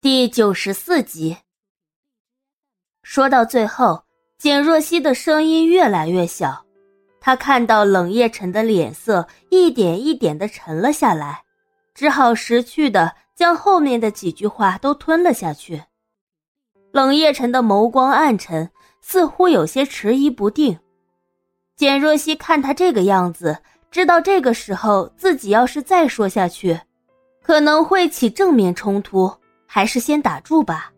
第九十四集。说到最后，简若曦的声音越来越小，她看到冷夜晨的脸色一点一点的沉了下来，只好识趣的将后面的几句话都吞了下去。冷夜晨的眸光暗沉，似乎有些迟疑不定。简若曦看他这个样子，知道这个时候自己要是再说下去，可能会起正面冲突。还是先打住吧，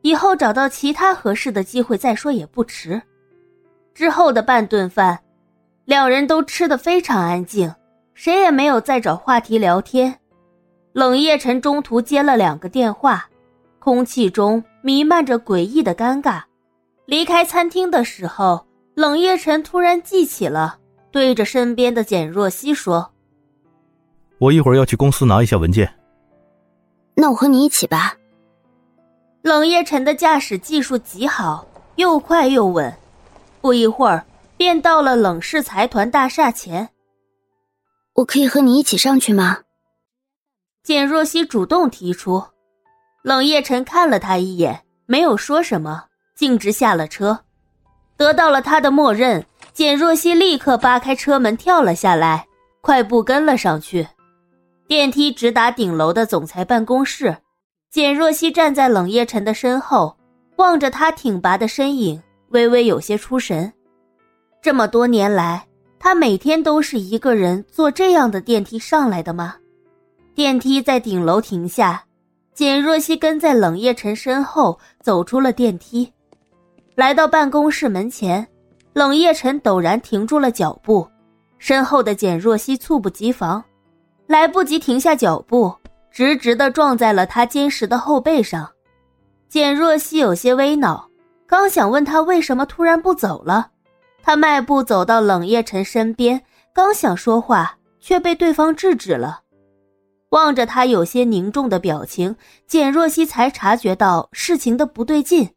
以后找到其他合适的机会再说也不迟。之后的半顿饭，两人都吃得非常安静，谁也没有再找话题聊天。冷夜晨中途接了两个电话，空气中弥漫着诡异的尴尬。离开餐厅的时候，冷夜晨突然记起了，对着身边的简若曦说：“我一会儿要去公司拿一下文件。”那我和你一起吧。冷夜晨的驾驶技术极好，又快又稳，不一会儿便到了冷氏财团大厦前。我可以和你一起上去吗？简若曦主动提出。冷夜晨看了他一眼，没有说什么，径直下了车。得到了他的默认，简若曦立刻扒开车门跳了下来，快步跟了上去。电梯直达顶楼的总裁办公室，简若曦站在冷夜晨的身后，望着他挺拔的身影，微微有些出神。这么多年来，他每天都是一个人坐这样的电梯上来的吗？电梯在顶楼停下，简若曦跟在冷夜晨身后走出了电梯，来到办公室门前，冷夜晨陡然停住了脚步，身后的简若曦猝不及防。来不及停下脚步，直直的撞在了他坚实的后背上。简若曦有些微恼，刚想问他为什么突然不走了，他迈步走到冷夜晨身边，刚想说话，却被对方制止了。望着他有些凝重的表情，简若曦才察觉到事情的不对劲，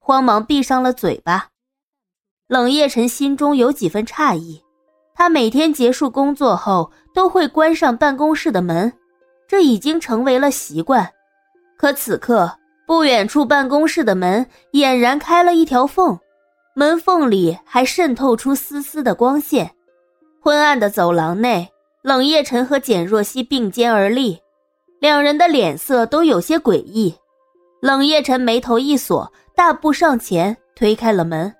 慌忙闭上了嘴巴。冷夜晨心中有几分诧异。他每天结束工作后都会关上办公室的门，这已经成为了习惯。可此刻，不远处办公室的门俨然开了一条缝，门缝里还渗透出丝丝的光线。昏暗的走廊内，冷夜晨和简若曦并肩而立，两人的脸色都有些诡异。冷夜晨眉头一锁，大步上前推开了门。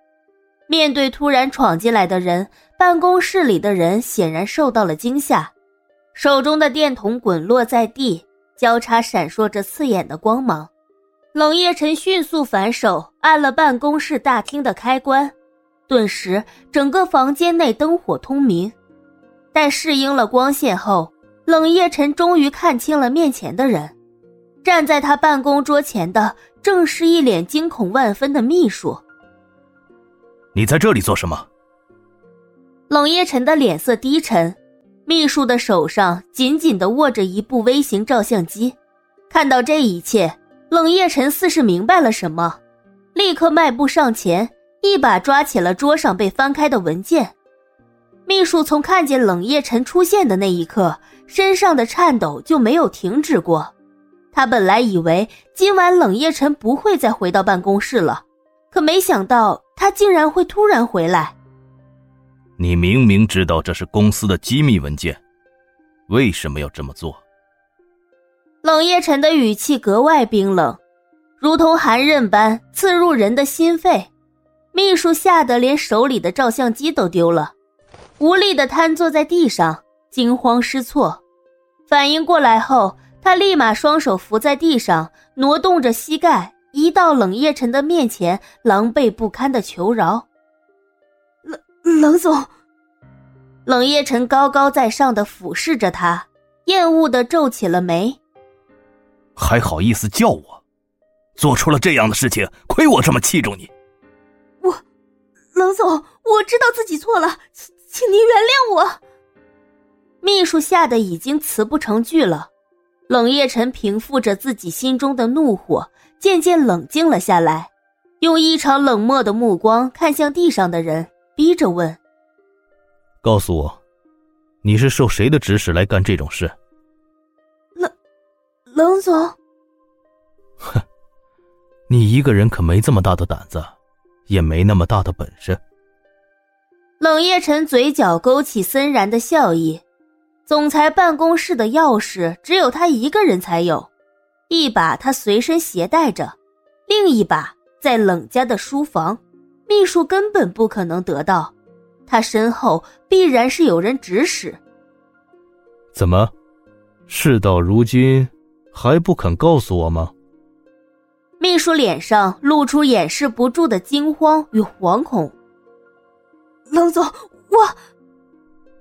面对突然闯进来的人，办公室里的人显然受到了惊吓，手中的电筒滚落在地，交叉闪烁着刺眼的光芒。冷夜晨迅速反手按了办公室大厅的开关，顿时整个房间内灯火通明。待适应了光线后，冷夜晨终于看清了面前的人，站在他办公桌前的正是一脸惊恐万分的秘书。你在这里做什么？冷夜晨的脸色低沉，秘书的手上紧紧的握着一部微型照相机。看到这一切，冷夜晨似是明白了什么，立刻迈步上前，一把抓起了桌上被翻开的文件。秘书从看见冷夜晨出现的那一刻，身上的颤抖就没有停止过。他本来以为今晚冷夜晨不会再回到办公室了，可没想到。他竟然会突然回来！你明明知道这是公司的机密文件，为什么要这么做？冷夜晨的语气格外冰冷，如同寒刃般刺入人的心肺。秘书吓得连手里的照相机都丢了，无力的瘫坐在地上，惊慌失措。反应过来后，他立马双手扶在地上，挪动着膝盖。移到冷夜晨的面前，狼狈不堪的求饶：“冷冷总。”冷夜晨高高在上的俯视着他，厌恶的皱起了眉：“还好意思叫我？做出了这样的事情，亏我这么器重你。”“我，冷总，我知道自己错了，请请您原谅我。”秘书吓得已经词不成句了。冷夜晨平复着自己心中的怒火。渐渐冷静了下来，用异常冷漠的目光看向地上的人，逼着问：“告诉我，你是受谁的指使来干这种事？”冷冷总，哼，你一个人可没这么大的胆子，也没那么大的本事。冷夜晨嘴角勾起森然的笑意。总裁办公室的钥匙只有他一个人才有，一把他随身携带着，另一把在冷家的书房，秘书根本不可能得到。他身后必然是有人指使。怎么，事到如今还不肯告诉我吗？秘书脸上露出掩饰不住的惊慌与惶恐。冷总，我……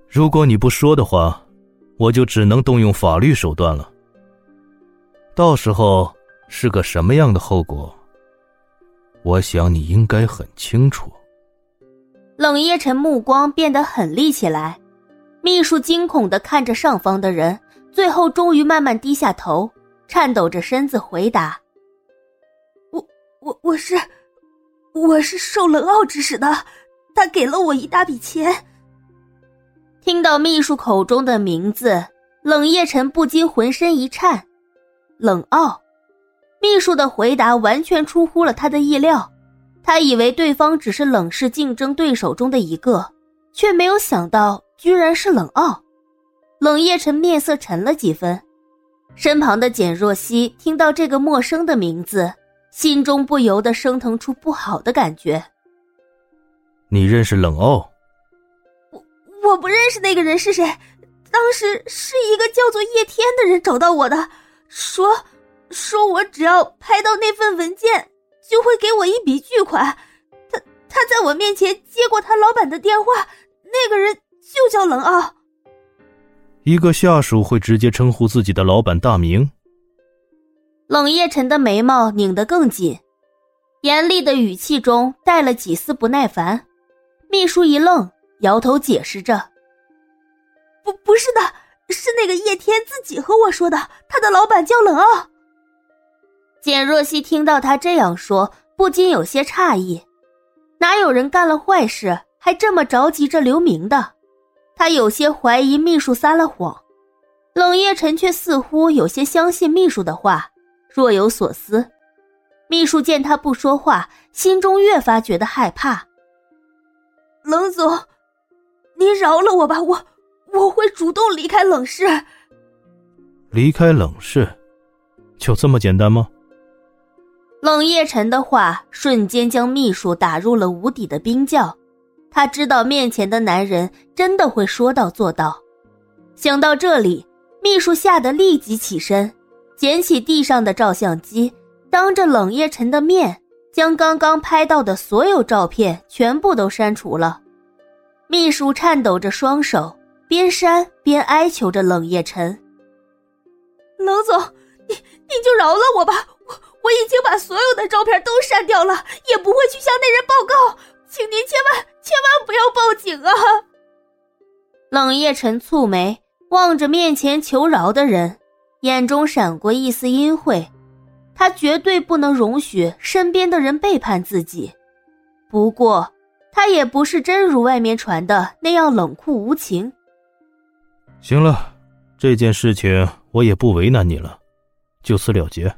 如果你不说的话。我就只能动用法律手段了。到时候是个什么样的后果？我想你应该很清楚。冷夜晨目光变得狠厉起来，秘书惊恐的看着上方的人，最后终于慢慢低下头，颤抖着身子回答：“我我我是我是受冷傲指使的，他给了我一大笔钱。”听到秘书口中的名字，冷夜晨不禁浑身一颤。冷傲，秘书的回答完全出乎了他的意料。他以为对方只是冷氏竞争对手中的一个，却没有想到居然是冷傲。冷夜晨面色沉了几分，身旁的简若曦听到这个陌生的名字，心中不由得升腾出不好的感觉。你认识冷傲？我不认识那个人是谁，当时是一个叫做叶天的人找到我的，说说我只要拍到那份文件，就会给我一笔巨款。他他在我面前接过他老板的电话，那个人就叫冷傲。一个下属会直接称呼自己的老板大名？冷夜晨的眉毛拧得更紧，严厉的语气中带了几丝不耐烦。秘书一愣。摇头解释着：“不，不是的，是那个叶天自己和我说的。他的老板叫冷傲。”简若曦听到他这样说，不禁有些诧异：哪有人干了坏事还这么着急着留名的？他有些怀疑秘书撒了谎。冷夜晨却似乎有些相信秘书的话，若有所思。秘书见他不说话，心中越发觉得害怕。冷总。您饶了我吧，我我会主动离开冷氏。离开冷氏，就这么简单吗？冷夜晨的话瞬间将秘书打入了无底的冰窖。他知道面前的男人真的会说到做到。想到这里，秘书吓得立即起身，捡起地上的照相机，当着冷夜晨的面，将刚刚拍到的所有照片全部都删除了。秘书颤抖着双手，边删边哀求着冷夜晨：“冷总，你你就饶了我吧！我我已经把所有的照片都删掉了，也不会去向那人报告，请您千万千万不要报警啊！”冷夜晨蹙眉望着面前求饶的人，眼中闪过一丝阴晦。他绝对不能容许身边的人背叛自己。不过。他也不是真如外面传的那样冷酷无情。行了，这件事情我也不为难你了，就此了结。